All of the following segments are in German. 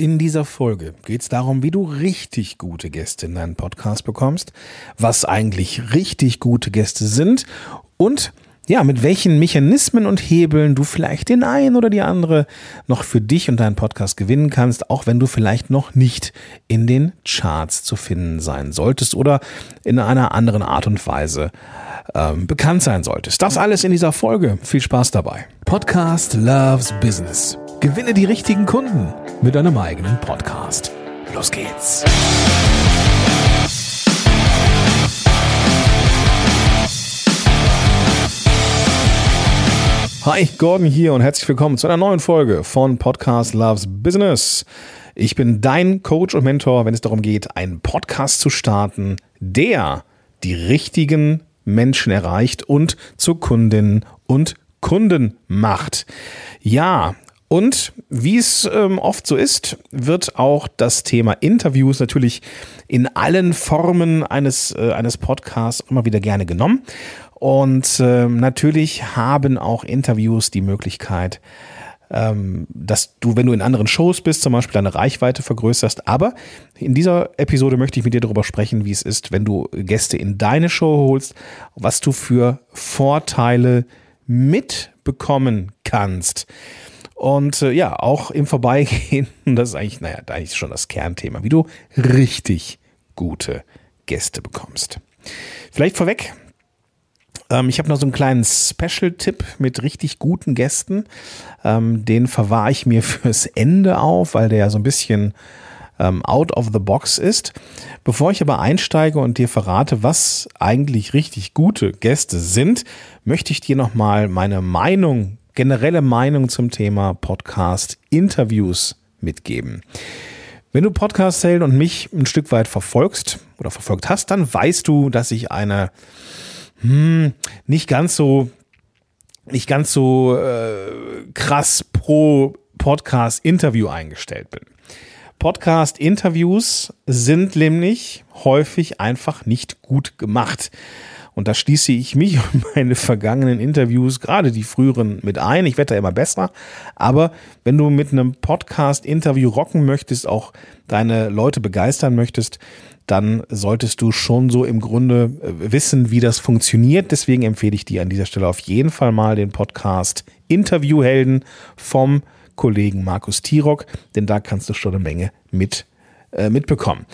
In dieser Folge geht es darum, wie du richtig gute Gäste in deinen Podcast bekommst, was eigentlich richtig gute Gäste sind und ja, mit welchen Mechanismen und Hebeln du vielleicht den einen oder die andere noch für dich und deinen Podcast gewinnen kannst, auch wenn du vielleicht noch nicht in den Charts zu finden sein solltest oder in einer anderen Art und Weise ähm, bekannt sein solltest. Das alles in dieser Folge. Viel Spaß dabei. Podcast Loves Business. Gewinne die richtigen Kunden mit deinem eigenen Podcast. Los geht's. Hi, Gordon hier und herzlich willkommen zu einer neuen Folge von Podcast Loves Business. Ich bin dein Coach und Mentor, wenn es darum geht, einen Podcast zu starten, der die richtigen Menschen erreicht und zu Kundinnen und Kunden macht. Ja, und wie es ähm, oft so ist, wird auch das Thema Interviews natürlich in allen Formen eines, äh, eines Podcasts immer wieder gerne genommen. Und äh, natürlich haben auch Interviews die Möglichkeit, ähm, dass du, wenn du in anderen Shows bist, zum Beispiel deine Reichweite vergrößerst. Aber in dieser Episode möchte ich mit dir darüber sprechen, wie es ist, wenn du Gäste in deine Show holst, was du für Vorteile mitbekommen kannst. Und äh, ja, auch im Vorbeigehen, das ist eigentlich, naja, da ist schon das Kernthema, wie du richtig gute Gäste bekommst. Vielleicht vorweg, ähm, ich habe noch so einen kleinen Special-Tipp mit richtig guten Gästen. Ähm, den verwahre ich mir fürs Ende auf, weil der ja so ein bisschen ähm, out of the box ist. Bevor ich aber einsteige und dir verrate, was eigentlich richtig gute Gäste sind, möchte ich dir nochmal meine Meinung generelle Meinung zum Thema Podcast-Interviews mitgeben. Wenn du Podcast Sale und mich ein Stück weit verfolgst oder verfolgt hast, dann weißt du, dass ich eine hm, nicht ganz so nicht ganz so äh, krass pro Podcast Interview eingestellt bin. Podcast Interviews sind nämlich häufig einfach nicht gut gemacht. Und da schließe ich mich und meine vergangenen Interviews, gerade die früheren, mit ein. Ich werde da immer besser. Aber wenn du mit einem Podcast-Interview rocken möchtest, auch deine Leute begeistern möchtest, dann solltest du schon so im Grunde äh, wissen, wie das funktioniert. Deswegen empfehle ich dir an dieser Stelle auf jeden Fall mal den Podcast Interviewhelden vom Kollegen Markus Tirock, denn da kannst du schon eine Menge mit mitbekommen.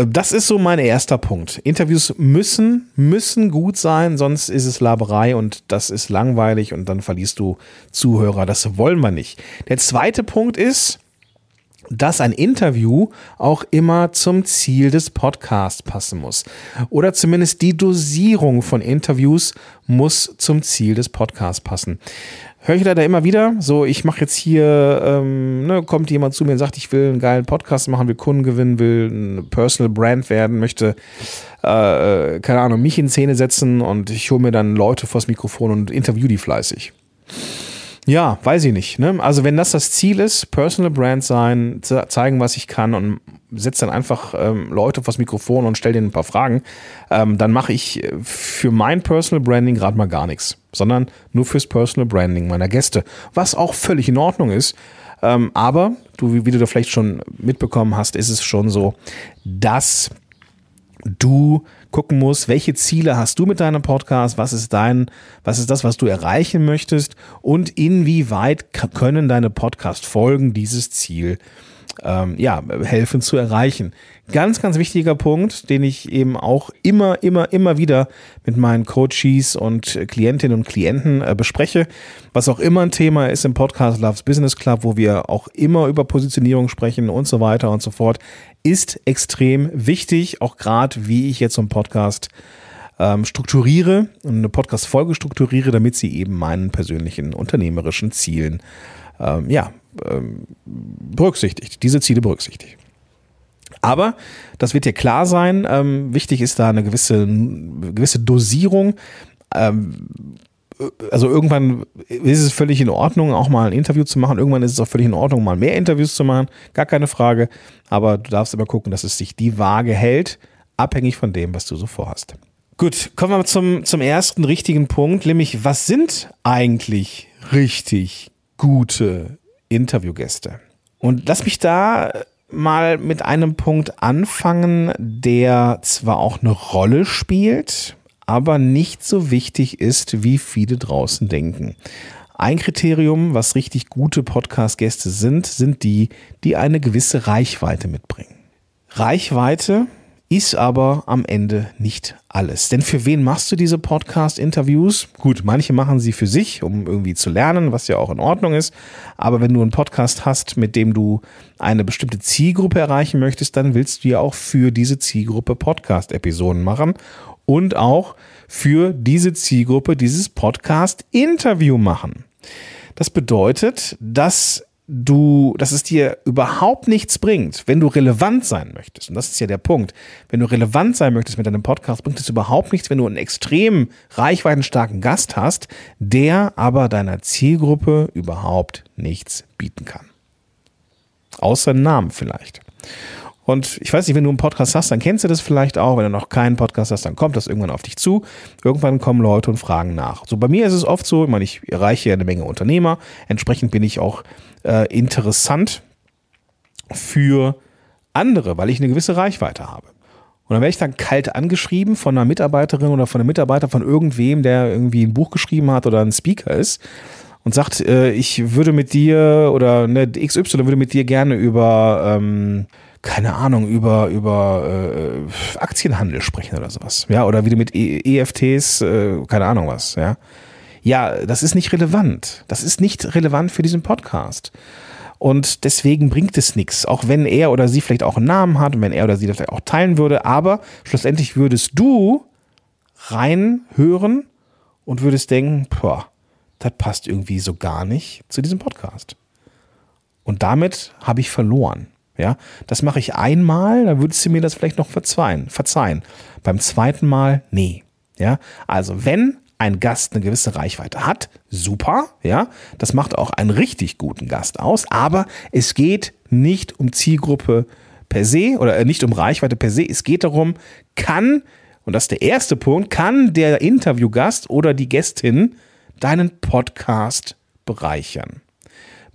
Äh, das ist so mein erster Punkt. Interviews müssen, müssen gut sein, sonst ist es Laberei und das ist langweilig und dann verlierst du Zuhörer. Das wollen wir nicht. Der zweite Punkt ist, dass ein Interview auch immer zum Ziel des Podcasts passen muss. Oder zumindest die Dosierung von Interviews muss zum Ziel des Podcasts passen höre ich leider immer wieder. So, ich mache jetzt hier, ähm, ne, kommt jemand zu mir und sagt, ich will einen geilen Podcast machen, will Kunden gewinnen, will ein Personal Brand werden, möchte, äh, keine Ahnung, mich in Szene setzen und ich hole mir dann Leute vors Mikrofon und interview die fleißig. Ja, weiß ich nicht. Ne? Also wenn das das Ziel ist, Personal Brand sein, zeigen, was ich kann und setze dann einfach ähm, Leute vors Mikrofon und stelle denen ein paar Fragen, ähm, dann mache ich für mein Personal Branding gerade mal gar nichts, sondern nur fürs Personal Branding meiner Gäste, was auch völlig in Ordnung ist. Ähm, aber du, wie du da vielleicht schon mitbekommen hast, ist es schon so, dass du gucken musst, welche Ziele hast du mit deinem Podcast, was ist dein, was ist das, was du erreichen möchtest und inwieweit können deine Podcast-Folgen dieses Ziel ähm, ja, helfen zu erreichen. Ganz, ganz wichtiger Punkt, den ich eben auch immer, immer, immer wieder mit meinen Coaches und Klientinnen und Klienten äh, bespreche, was auch immer ein Thema ist im Podcast Loves Business Club, wo wir auch immer über Positionierung sprechen und so weiter und so fort, ist extrem wichtig, auch gerade wie ich jetzt so einen Podcast ähm, strukturiere und eine Podcast-Folge strukturiere, damit sie eben meinen persönlichen unternehmerischen Zielen ähm, ja, ähm, berücksichtigt, diese Ziele berücksichtigt. Aber das wird dir klar sein. Ähm, wichtig ist da eine gewisse, gewisse Dosierung. Ähm, also irgendwann ist es völlig in Ordnung, auch mal ein Interview zu machen. Irgendwann ist es auch völlig in Ordnung, mal mehr Interviews zu machen. Gar keine Frage. Aber du darfst immer gucken, dass es sich die Waage hält, abhängig von dem, was du so vorhast. Gut, kommen wir zum, zum ersten richtigen Punkt, nämlich was sind eigentlich richtig gute Interviewgäste. Und lass mich da mal mit einem Punkt anfangen, der zwar auch eine Rolle spielt, aber nicht so wichtig ist, wie viele draußen denken. Ein Kriterium, was richtig gute Podcast-Gäste sind, sind die, die eine gewisse Reichweite mitbringen. Reichweite ist aber am Ende nicht alles. Denn für wen machst du diese Podcast-Interviews? Gut, manche machen sie für sich, um irgendwie zu lernen, was ja auch in Ordnung ist. Aber wenn du einen Podcast hast, mit dem du eine bestimmte Zielgruppe erreichen möchtest, dann willst du ja auch für diese Zielgruppe Podcast-Episoden machen und auch für diese Zielgruppe dieses Podcast-Interview machen. Das bedeutet, dass du, dass es dir überhaupt nichts bringt, wenn du relevant sein möchtest. Und das ist ja der Punkt. Wenn du relevant sein möchtest mit deinem Podcast, bringt es überhaupt nichts, wenn du einen extrem reichweitenstarken Gast hast, der aber deiner Zielgruppe überhaupt nichts bieten kann. Außer Namen vielleicht. Und ich weiß nicht, wenn du einen Podcast hast, dann kennst du das vielleicht auch. Wenn du noch keinen Podcast hast, dann kommt das irgendwann auf dich zu. Irgendwann kommen Leute und fragen nach. So bei mir ist es oft so, ich meine, ich erreiche ja eine Menge Unternehmer. Entsprechend bin ich auch äh, interessant für andere, weil ich eine gewisse Reichweite habe. Und dann werde ich dann kalt angeschrieben von einer Mitarbeiterin oder von einem Mitarbeiter von irgendwem, der irgendwie ein Buch geschrieben hat oder ein Speaker ist und sagt, äh, ich würde mit dir oder ne, XY würde mit dir gerne über ähm, keine Ahnung, über, über äh, Aktienhandel sprechen oder sowas. Ja, oder wie du mit e EFTs, äh, keine Ahnung was, ja. Ja, das ist nicht relevant. Das ist nicht relevant für diesen Podcast. Und deswegen bringt es nichts, auch wenn er oder sie vielleicht auch einen Namen hat und wenn er oder sie das vielleicht auch teilen würde. Aber schlussendlich würdest du reinhören und würdest denken, boah, das passt irgendwie so gar nicht zu diesem Podcast. Und damit habe ich verloren. Ja, das mache ich einmal, dann würdest du mir das vielleicht noch verzeihen, verzeihen. Beim zweiten Mal, nee. Ja, also wenn ein Gast eine gewisse Reichweite hat, super, ja, das macht auch einen richtig guten Gast aus, aber es geht nicht um Zielgruppe per se oder äh, nicht um Reichweite per se, es geht darum, kann, und das ist der erste Punkt, kann der Interviewgast oder die Gästin deinen Podcast bereichern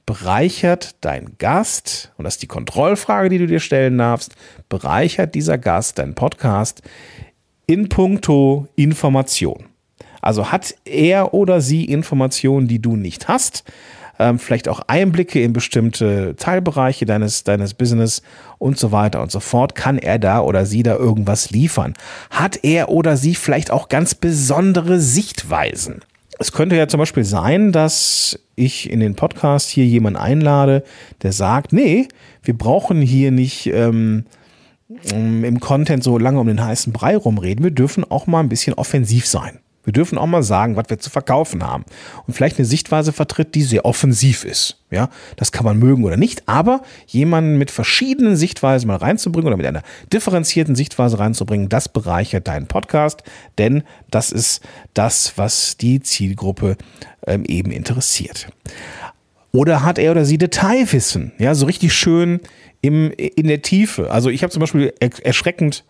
bereichert dein Gast, und das ist die Kontrollfrage, die du dir stellen darfst, bereichert dieser Gast dein Podcast in puncto Information. Also hat er oder sie Informationen, die du nicht hast, ähm, vielleicht auch Einblicke in bestimmte Teilbereiche deines, deines Business und so weiter und so fort. Kann er da oder sie da irgendwas liefern? Hat er oder sie vielleicht auch ganz besondere Sichtweisen? Es könnte ja zum Beispiel sein, dass ich in den Podcast hier jemanden einlade, der sagt, nee, wir brauchen hier nicht ähm, im Content so lange um den heißen Brei rumreden, wir dürfen auch mal ein bisschen offensiv sein. Wir dürfen auch mal sagen, was wir zu verkaufen haben. Und vielleicht eine Sichtweise vertritt, die sehr offensiv ist. Ja, das kann man mögen oder nicht, aber jemanden mit verschiedenen Sichtweisen mal reinzubringen oder mit einer differenzierten Sichtweise reinzubringen, das bereichert deinen Podcast, denn das ist das, was die Zielgruppe ähm, eben interessiert. Oder hat er oder sie Detailwissen? Ja, so richtig schön im, in der Tiefe. Also ich habe zum Beispiel erschreckend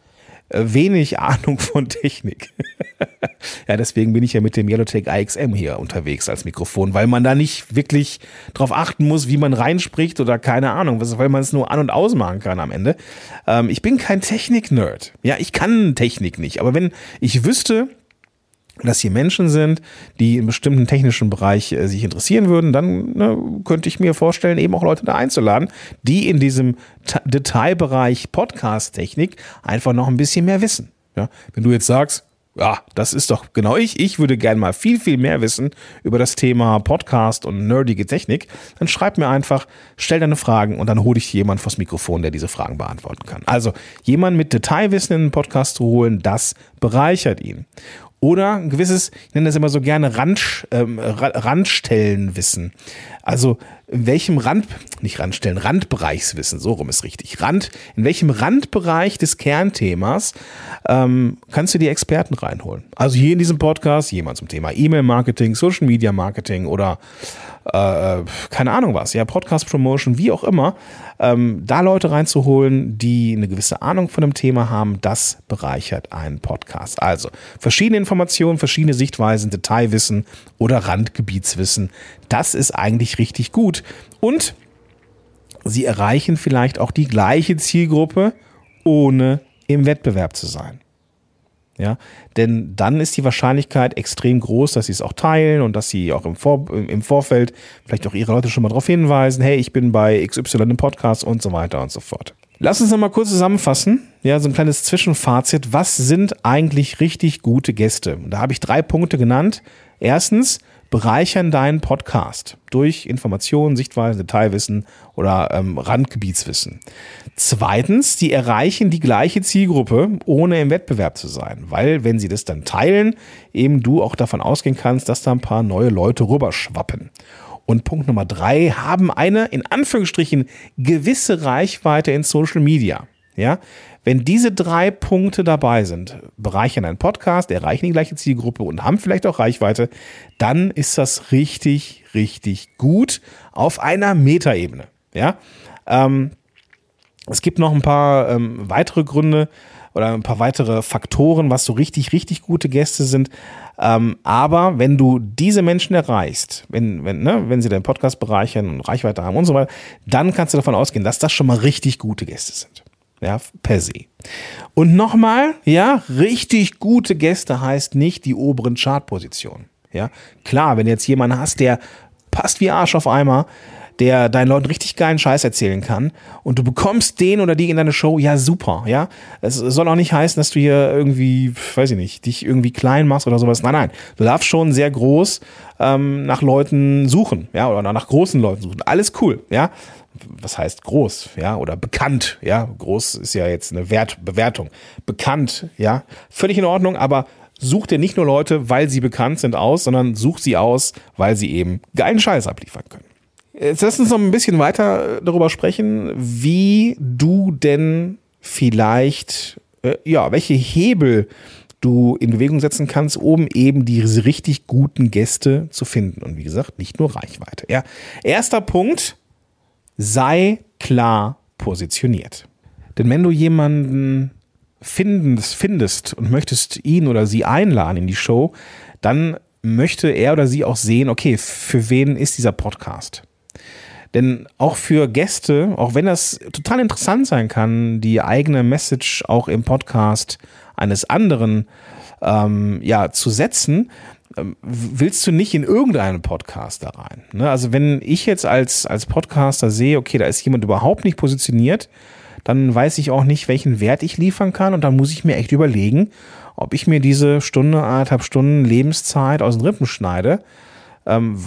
wenig Ahnung von Technik. ja, deswegen bin ich ja mit dem Yellowtech IXM hier unterwegs als Mikrofon, weil man da nicht wirklich drauf achten muss, wie man reinspricht oder keine Ahnung, weil man es nur an- und ausmachen kann am Ende. Ähm, ich bin kein Technik-Nerd. Ja, ich kann Technik nicht, aber wenn ich wüsste, dass hier Menschen sind, die in bestimmten technischen Bereich äh, sich interessieren würden, dann ne, könnte ich mir vorstellen, eben auch Leute da einzuladen, die in diesem Detailbereich Podcast-Technik einfach noch ein bisschen mehr wissen. Ja? Wenn du jetzt sagst, ja, das ist doch genau ich. Ich würde gerne mal viel, viel mehr wissen über das Thema Podcast und nerdige Technik. Dann schreib mir einfach, stell deine Fragen und dann hole ich jemand vors Mikrofon, der diese Fragen beantworten kann. Also jemand mit Detailwissen in den Podcast zu holen, das bereichert ihn. Oder ein gewisses, ich nenne das immer so gerne Rand, ähm, Randstellenwissen. Also in welchem Rand, nicht Randstellen, Randbereichswissen, so rum ist richtig. Rand, in welchem Randbereich des Kernthemas ähm, kannst du die Experten reinholen? Also hier in diesem Podcast jemand zum Thema E-Mail-Marketing, Social Media Marketing oder äh, keine Ahnung was, ja, Podcast Promotion, wie auch immer, ähm, da Leute reinzuholen, die eine gewisse Ahnung von dem Thema haben, das bereichert einen Podcast. Also verschiedene Informationen, verschiedene Sichtweisen, sie erreichen vielleicht auch die gleiche Zielgruppe, ohne im Wettbewerb zu sein. Ja, denn dann ist die Wahrscheinlichkeit extrem groß, dass sie es auch teilen und dass sie auch im, Vor im Vorfeld vielleicht auch ihre Leute schon mal darauf hinweisen, hey, ich bin bei XY im Podcast und so weiter und so fort. Lass uns nochmal kurz zusammenfassen, ja, so ein kleines Zwischenfazit. Was sind eigentlich richtig gute Gäste? Und da habe ich drei Punkte genannt. Erstens, bereichern deinen Podcast durch Informationen, Sichtweisen, Detailwissen oder ähm, Randgebietswissen. Zweitens, die erreichen die gleiche Zielgruppe, ohne im Wettbewerb zu sein, weil wenn sie das dann teilen, eben du auch davon ausgehen kannst, dass da ein paar neue Leute rüberschwappen. Und Punkt Nummer drei, haben eine, in Anführungsstrichen, gewisse Reichweite in Social Media. Ja, wenn diese drei Punkte dabei sind, bereichern einen Podcast, erreichen die gleiche Zielgruppe und haben vielleicht auch Reichweite, dann ist das richtig, richtig gut auf einer Metaebene. Ja, ähm, es gibt noch ein paar ähm, weitere Gründe oder ein paar weitere Faktoren, was so richtig, richtig gute Gäste sind. Ähm, aber wenn du diese Menschen erreichst, wenn, wenn, ne, wenn sie deinen Podcast bereichern und Reichweite haben und so weiter, dann kannst du davon ausgehen, dass das schon mal richtig gute Gäste sind. Ja, per se. Und nochmal, ja, richtig gute Gäste heißt nicht die oberen Chartpositionen. Ja, klar, wenn jetzt jemanden hast, der passt wie Arsch auf Eimer, der deinen Leuten richtig geilen Scheiß erzählen kann und du bekommst den oder die in deine Show, ja super, ja. Es soll auch nicht heißen, dass du hier irgendwie, weiß ich nicht, dich irgendwie klein machst oder sowas. Nein, nein, du darfst schon sehr groß ähm, nach Leuten suchen, ja, oder nach großen Leuten suchen. Alles cool, ja was heißt groß, ja, oder bekannt, ja, groß ist ja jetzt eine Wert, Bewertung, bekannt, ja, völlig in Ordnung, aber such dir nicht nur Leute, weil sie bekannt sind aus, sondern such sie aus, weil sie eben geilen Scheiß abliefern können. Jetzt lass uns noch ein bisschen weiter darüber sprechen, wie du denn vielleicht, äh, ja, welche Hebel du in Bewegung setzen kannst, um eben diese richtig guten Gäste zu finden. Und wie gesagt, nicht nur Reichweite. Ja. Erster Punkt, sei klar positioniert. Denn wenn du jemanden findest, findest und möchtest ihn oder sie einladen in die Show, dann möchte er oder sie auch sehen, okay, für wen ist dieser Podcast? Denn auch für Gäste, auch wenn das total interessant sein kann, die eigene Message auch im Podcast eines anderen ähm, ja, zu setzen, ähm, willst du nicht in irgendeinen Podcast da rein. Ne? Also wenn ich jetzt als, als Podcaster sehe, okay, da ist jemand überhaupt nicht positioniert, dann weiß ich auch nicht, welchen Wert ich liefern kann und dann muss ich mir echt überlegen, ob ich mir diese Stunde, anderthalb Stunden Lebenszeit aus den Rippen schneide, ähm,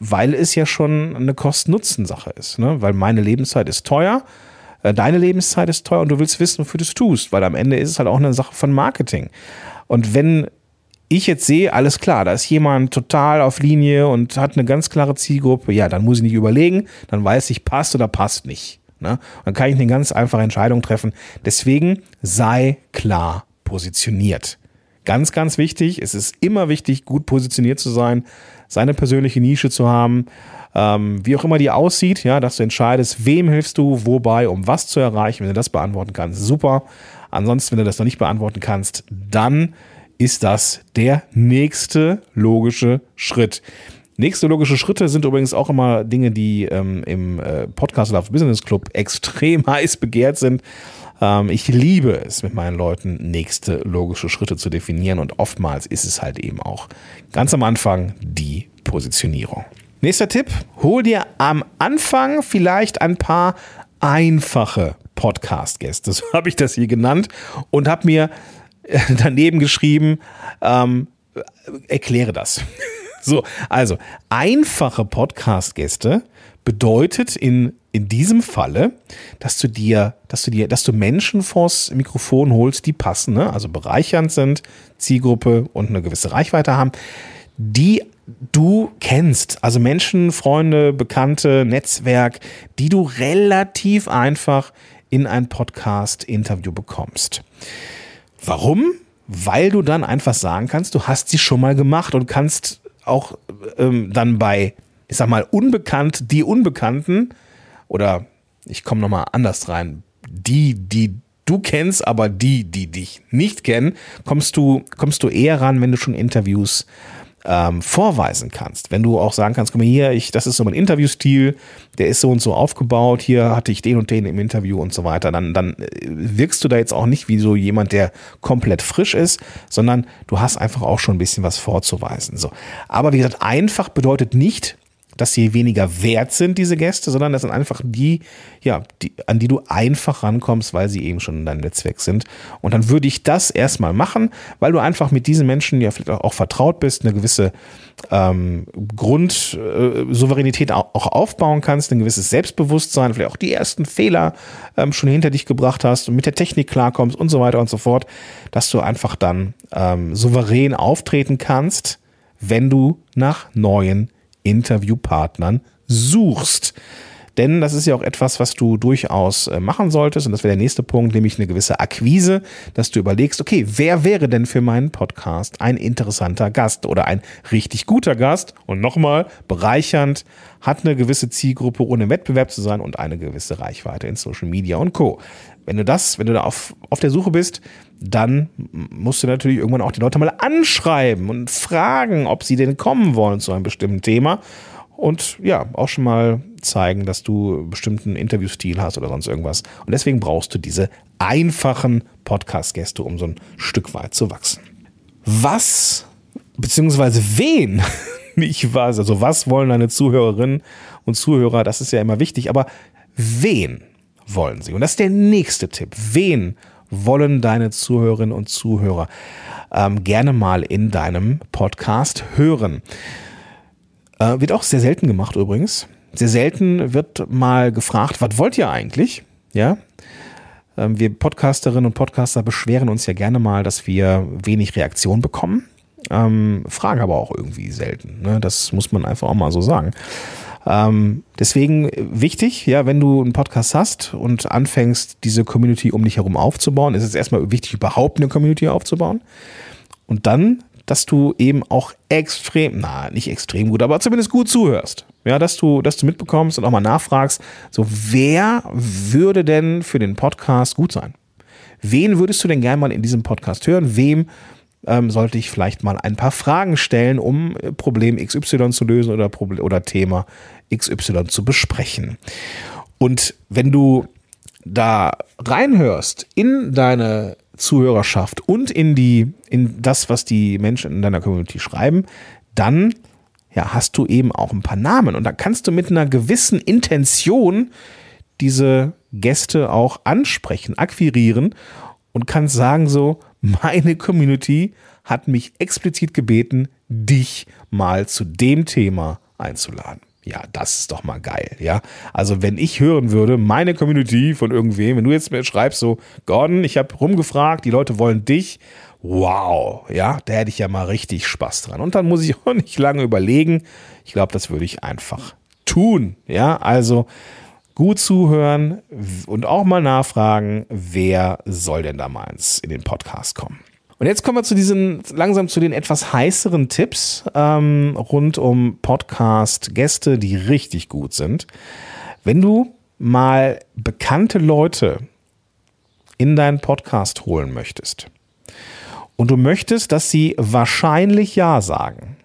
weil es ja schon eine Kosten-Nutzen-Sache ist. Ne? Weil meine Lebenszeit ist teuer, äh, deine Lebenszeit ist teuer und du willst wissen, wofür du es tust, weil am Ende ist es halt auch eine Sache von Marketing. Und wenn ich jetzt sehe, alles klar, da ist jemand total auf Linie und hat eine ganz klare Zielgruppe, ja, dann muss ich nicht überlegen, dann weiß ich, passt oder passt nicht. Ne? Dann kann ich eine ganz einfache Entscheidung treffen. Deswegen sei klar positioniert. Ganz, ganz wichtig, es ist immer wichtig, gut positioniert zu sein, seine persönliche Nische zu haben, ähm, wie auch immer die aussieht, ja, dass du entscheidest, wem hilfst du, wobei, um was zu erreichen. Wenn du das beantworten kannst, super. Ansonsten, wenn du das noch nicht beantworten kannst, dann ist das der nächste logische Schritt. Nächste logische Schritte sind übrigens auch immer Dinge, die ähm, im äh, Podcast Love Business Club extrem heiß begehrt sind. Ähm, ich liebe es, mit meinen Leuten nächste logische Schritte zu definieren und oftmals ist es halt eben auch ganz am Anfang die Positionierung. Nächster Tipp, hol dir am Anfang vielleicht ein paar einfache Podcast-Gäste, so habe ich das hier genannt und habe mir daneben geschrieben, ähm, erkläre das. so, also einfache Podcast-Gäste bedeutet in, in diesem Falle, dass du dir, dass du dir, dass du Menschen vors Mikrofon holst, die passen, ne? also bereichernd sind, Zielgruppe und eine gewisse Reichweite haben, die du kennst, also Menschen, Freunde, Bekannte, Netzwerk, die du relativ einfach in ein Podcast-Interview bekommst. Warum? Weil du dann einfach sagen kannst, du hast sie schon mal gemacht und kannst auch ähm, dann bei, ich sag mal, unbekannt, die Unbekannten oder ich komme nochmal anders rein, die, die du kennst, aber die, die dich nicht kennen, kommst du, kommst du eher ran, wenn du schon Interviews ähm, vorweisen kannst, wenn du auch sagen kannst, guck mal hier, ich, das ist so mein Interviewstil, der ist so und so aufgebaut, hier hatte ich den und den im Interview und so weiter, dann, dann äh, wirkst du da jetzt auch nicht wie so jemand, der komplett frisch ist, sondern du hast einfach auch schon ein bisschen was vorzuweisen. So. Aber wie gesagt, einfach bedeutet nicht, dass sie weniger wert sind, diese Gäste, sondern das sind einfach die, ja, die, an die du einfach rankommst, weil sie eben schon in deinem Netzwerk sind. Und dann würde ich das erstmal machen, weil du einfach mit diesen Menschen ja vielleicht auch vertraut bist, eine gewisse ähm, Grundsouveränität äh, auch aufbauen kannst, ein gewisses Selbstbewusstsein, vielleicht auch die ersten Fehler ähm, schon hinter dich gebracht hast und mit der Technik klarkommst und so weiter und so fort, dass du einfach dann ähm, souverän auftreten kannst, wenn du nach neuen Interviewpartnern suchst. Denn das ist ja auch etwas, was du durchaus äh, machen solltest. Und das wäre der nächste Punkt, nämlich eine gewisse Akquise, dass du überlegst, okay, wer wäre denn für meinen Podcast ein interessanter Gast oder ein richtig guter Gast? Und nochmal, bereichernd, hat eine gewisse Zielgruppe, ohne im Wettbewerb zu sein und eine gewisse Reichweite in Social Media und Co. Wenn du das, wenn du da auf, auf der Suche bist, dann musst du natürlich irgendwann auch die Leute mal anschreiben und fragen, ob sie denn kommen wollen zu einem bestimmten Thema. Und ja, auch schon mal zeigen, dass du bestimmten Interviewstil hast oder sonst irgendwas. Und deswegen brauchst du diese einfachen Podcast-Gäste, um so ein Stück weit zu wachsen. Was, beziehungsweise wen, ich weiß, also was wollen deine Zuhörerinnen und Zuhörer, das ist ja immer wichtig, aber wen wollen sie? Und das ist der nächste Tipp. Wen wollen deine Zuhörerinnen und Zuhörer ähm, gerne mal in deinem Podcast hören? Äh, wird auch sehr selten gemacht übrigens. Sehr selten wird mal gefragt, was wollt ihr eigentlich? Ja. Ähm, wir Podcasterinnen und Podcaster beschweren uns ja gerne mal, dass wir wenig Reaktion bekommen. Ähm, fragen aber auch irgendwie selten. Ne? Das muss man einfach auch mal so sagen. Ähm, deswegen wichtig, ja, wenn du einen Podcast hast und anfängst, diese Community um dich herum aufzubauen, ist es erstmal wichtig, überhaupt eine Community aufzubauen. Und dann, dass du eben auch extrem, na, nicht extrem gut, aber zumindest gut zuhörst. Ja, dass du, dass du mitbekommst und auch mal nachfragst, so wer würde denn für den Podcast gut sein? Wen würdest du denn gerne mal in diesem Podcast hören? Wem ähm, sollte ich vielleicht mal ein paar Fragen stellen, um äh, Problem XY zu lösen oder, Problem, oder Thema XY zu besprechen. Und wenn du da reinhörst in deine Zuhörerschaft und in die, in das, was die Menschen in deiner Community schreiben, dann ja, hast du eben auch ein paar Namen. Und da kannst du mit einer gewissen Intention diese Gäste auch ansprechen, akquirieren und kannst sagen so, meine Community hat mich explizit gebeten, dich mal zu dem Thema einzuladen. Ja, das ist doch mal geil, ja. Also, wenn ich hören würde, meine Community von irgendwem, wenn du jetzt mir schreibst, so, Gordon, ich habe rumgefragt, die Leute wollen dich, wow, ja, da hätte ich ja mal richtig Spaß dran. Und dann muss ich auch nicht lange überlegen. Ich glaube, das würde ich einfach tun, ja. Also, gut zuhören und auch mal nachfragen, wer soll denn da mal in den Podcast kommen. Und jetzt kommen wir zu diesen, langsam zu den etwas heißeren Tipps ähm, rund um Podcast-Gäste, die richtig gut sind. Wenn du mal bekannte Leute in deinen Podcast holen möchtest und du möchtest, dass sie wahrscheinlich Ja sagen,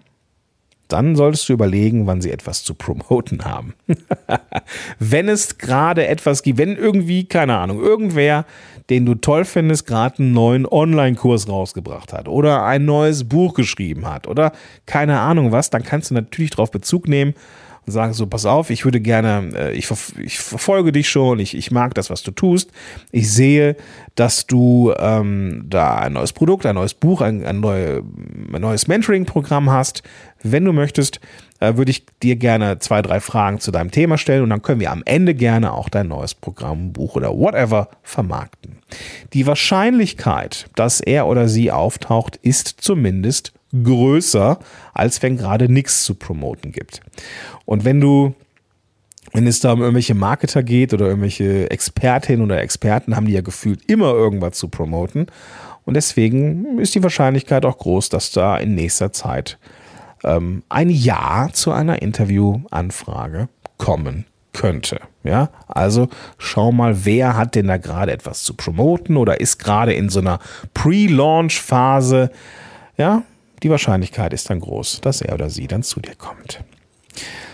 dann solltest du überlegen, wann sie etwas zu promoten haben. wenn es gerade etwas gibt, wenn irgendwie, keine Ahnung, irgendwer, den du toll findest, gerade einen neuen Online-Kurs rausgebracht hat oder ein neues Buch geschrieben hat oder keine Ahnung was, dann kannst du natürlich darauf Bezug nehmen und sagen so, pass auf, ich würde gerne, äh, ich, ich verfolge dich schon, ich, ich mag das, was du tust. Ich sehe, dass du ähm, da ein neues Produkt, ein neues Buch, ein, ein, neue, ein neues Mentoring-Programm hast. Wenn du möchtest, äh, würde ich dir gerne zwei, drei Fragen zu deinem Thema stellen und dann können wir am Ende gerne auch dein neues Programm, Buch oder whatever vermarkten. Die Wahrscheinlichkeit, dass er oder sie auftaucht, ist zumindest größer, als wenn gerade nichts zu promoten gibt. Und wenn du wenn es da um irgendwelche Marketer geht oder irgendwelche Expertinnen oder Experten, haben die ja gefühlt immer irgendwas zu promoten. Und deswegen ist die Wahrscheinlichkeit auch groß, dass da in nächster Zeit ähm, ein Ja zu einer Interviewanfrage kommen könnte. Ja, also schau mal, wer hat denn da gerade etwas zu promoten oder ist gerade in so einer Pre-Launch-Phase. Ja, die Wahrscheinlichkeit ist dann groß, dass er oder sie dann zu dir kommt.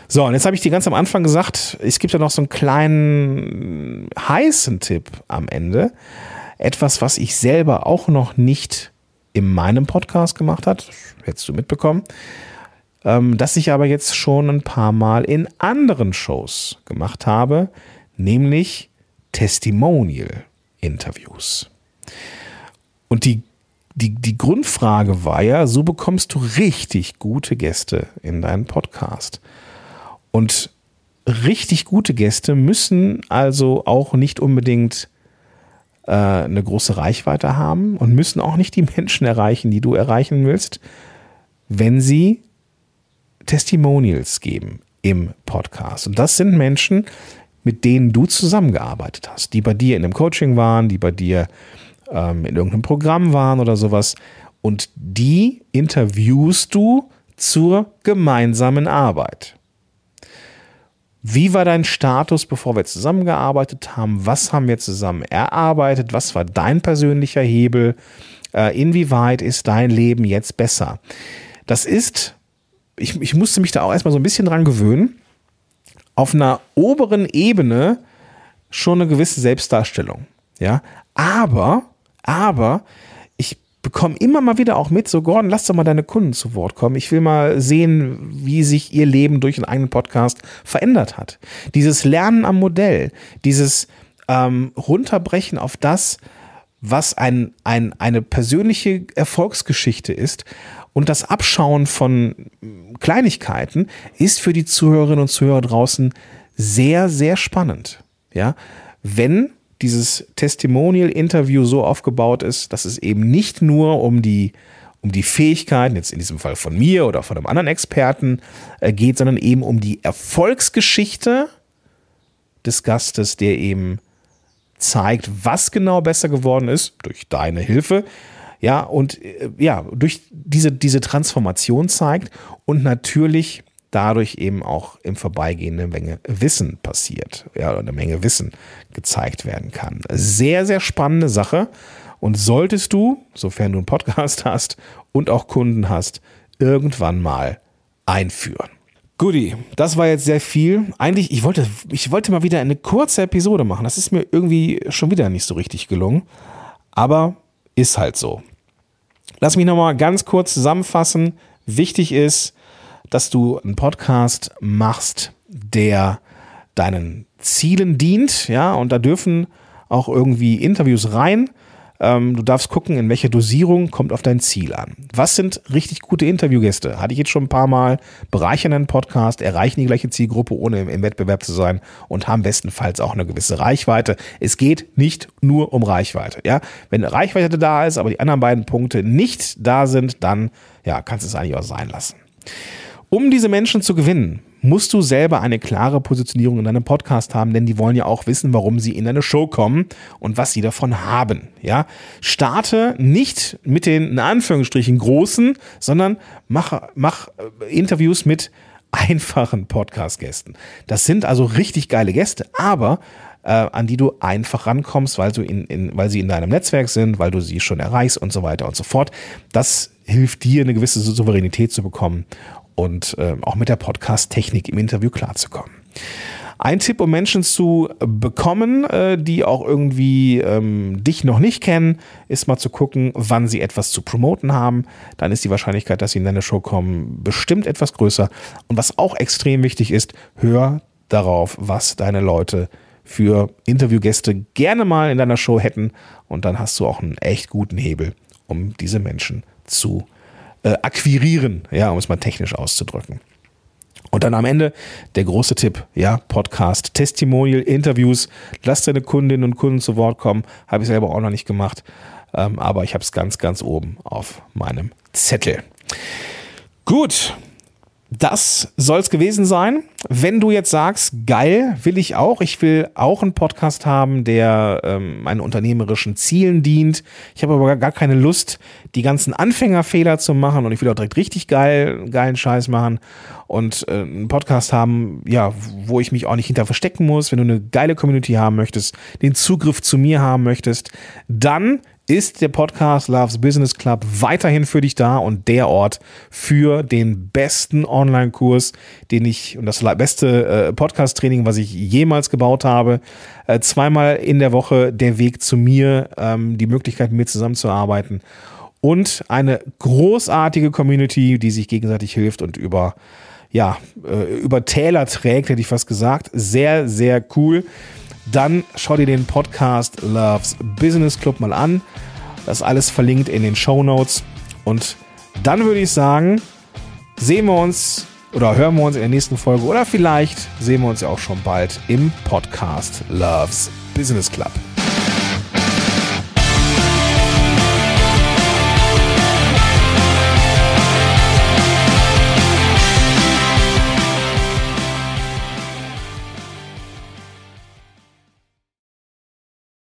So, und jetzt habe ich dir ganz am Anfang gesagt, es gibt ja noch so einen kleinen heißen Tipp am Ende. Etwas, was ich selber auch noch nicht in meinem Podcast gemacht habe, hättest du mitbekommen, ähm, das ich aber jetzt schon ein paar Mal in anderen Shows gemacht habe, nämlich Testimonial-Interviews. Und die, die, die Grundfrage war ja, so bekommst du richtig gute Gäste in deinen Podcast. Und richtig gute Gäste müssen also auch nicht unbedingt äh, eine große Reichweite haben und müssen auch nicht die Menschen erreichen, die du erreichen willst, wenn sie Testimonials geben im Podcast. Und das sind Menschen, mit denen du zusammengearbeitet hast, die bei dir in einem Coaching waren, die bei dir ähm, in irgendeinem Programm waren oder sowas. Und die interviewst du zur gemeinsamen Arbeit. Wie war dein Status, bevor wir zusammengearbeitet haben? Was haben wir zusammen erarbeitet? Was war dein persönlicher Hebel? Äh, inwieweit ist dein Leben jetzt besser? Das ist ich, ich musste mich da auch erstmal so ein bisschen dran gewöhnen, auf einer oberen Ebene schon eine gewisse Selbstdarstellung. Ja, aber, aber ich bekomme immer mal wieder auch mit, so Gordon, lass doch mal deine Kunden zu Wort kommen. Ich will mal sehen, wie sich ihr Leben durch einen eigenen Podcast verändert hat. Dieses Lernen am Modell, dieses ähm, Runterbrechen auf das, was ein, ein, eine persönliche Erfolgsgeschichte ist und das Abschauen von Kleinigkeiten ist für die Zuhörerinnen und Zuhörer draußen sehr, sehr spannend. Ja, wenn dieses Testimonial-Interview so aufgebaut ist, dass es eben nicht nur um die, um die Fähigkeiten, jetzt in diesem Fall von mir oder von einem anderen Experten, äh, geht, sondern eben um die Erfolgsgeschichte des Gastes, der eben zeigt, was genau besser geworden ist durch deine Hilfe, ja, und äh, ja, durch diese, diese Transformation zeigt und natürlich dadurch eben auch im Vorbeigehen eine Menge Wissen passiert, ja, eine Menge Wissen gezeigt werden kann. Sehr, sehr spannende Sache. Und solltest du, sofern du einen Podcast hast und auch Kunden hast, irgendwann mal einführen. Guti, das war jetzt sehr viel. Eigentlich, ich wollte, ich wollte mal wieder eine kurze Episode machen. Das ist mir irgendwie schon wieder nicht so richtig gelungen. Aber ist halt so. Lass mich nochmal ganz kurz zusammenfassen. Wichtig ist, dass du einen Podcast machst, der deinen Zielen dient, ja, und da dürfen auch irgendwie Interviews rein. Ähm, du darfst gucken, in welcher Dosierung kommt auf dein Ziel an. Was sind richtig gute Interviewgäste? Hatte ich jetzt schon ein paar Mal. Bereichern einen Podcast, erreichen die gleiche Zielgruppe, ohne im, im Wettbewerb zu sein und haben bestenfalls auch eine gewisse Reichweite. Es geht nicht nur um Reichweite. Ja, wenn Reichweite da ist, aber die anderen beiden Punkte nicht da sind, dann ja, kannst du es eigentlich auch sein lassen. Um diese Menschen zu gewinnen, musst du selber eine klare Positionierung in deinem Podcast haben, denn die wollen ja auch wissen, warum sie in deine Show kommen und was sie davon haben. Ja, starte nicht mit den in Anführungsstrichen großen, sondern mach, mach äh, Interviews mit einfachen Podcast-Gästen. Das sind also richtig geile Gäste, aber äh, an die du einfach rankommst, weil, du in, in, weil sie in deinem Netzwerk sind, weil du sie schon erreichst und so weiter und so fort. Das hilft dir, eine gewisse Souveränität zu bekommen und äh, auch mit der Podcast-Technik im Interview klarzukommen. Ein Tipp, um Menschen zu bekommen, äh, die auch irgendwie ähm, dich noch nicht kennen, ist mal zu gucken, wann sie etwas zu promoten haben. Dann ist die Wahrscheinlichkeit, dass sie in deine Show kommen, bestimmt etwas größer. Und was auch extrem wichtig ist, hör darauf, was deine Leute für Interviewgäste gerne mal in deiner Show hätten. Und dann hast du auch einen echt guten Hebel, um diese Menschen zu äh, akquirieren, ja, um es mal technisch auszudrücken. Und dann am Ende der große Tipp, ja, Podcast, Testimonial, Interviews, lass deine Kundinnen und Kunden zu Wort kommen. Habe ich selber auch noch nicht gemacht, ähm, aber ich habe es ganz, ganz oben auf meinem Zettel. Gut, das soll es gewesen sein. Wenn du jetzt sagst, geil, will ich auch. Ich will auch einen Podcast haben, der ähm, meinen unternehmerischen Zielen dient. Ich habe aber gar keine Lust, die ganzen Anfängerfehler zu machen und ich will auch direkt richtig geil, geilen Scheiß machen und äh, einen Podcast haben, ja, wo ich mich auch nicht hinter verstecken muss. Wenn du eine geile Community haben möchtest, den Zugriff zu mir haben möchtest, dann ist der Podcast Loves Business Club weiterhin für dich da und der Ort für den besten Online-Kurs, den ich und das beste äh, Podcast-Training, was ich jemals gebaut habe. Äh, zweimal in der Woche der Weg zu mir, ähm, die Möglichkeit, mit mir zusammenzuarbeiten und eine großartige Community, die sich gegenseitig hilft und über ja, äh, über Täler trägt, hätte ich fast gesagt. Sehr, sehr cool. Dann schau dir den Podcast Loves Business Club mal an. Das ist alles verlinkt in den Show Notes. Und dann würde ich sagen, sehen wir uns oder hören wir uns in der nächsten Folge oder vielleicht sehen wir uns ja auch schon bald im Podcast Loves Business Club.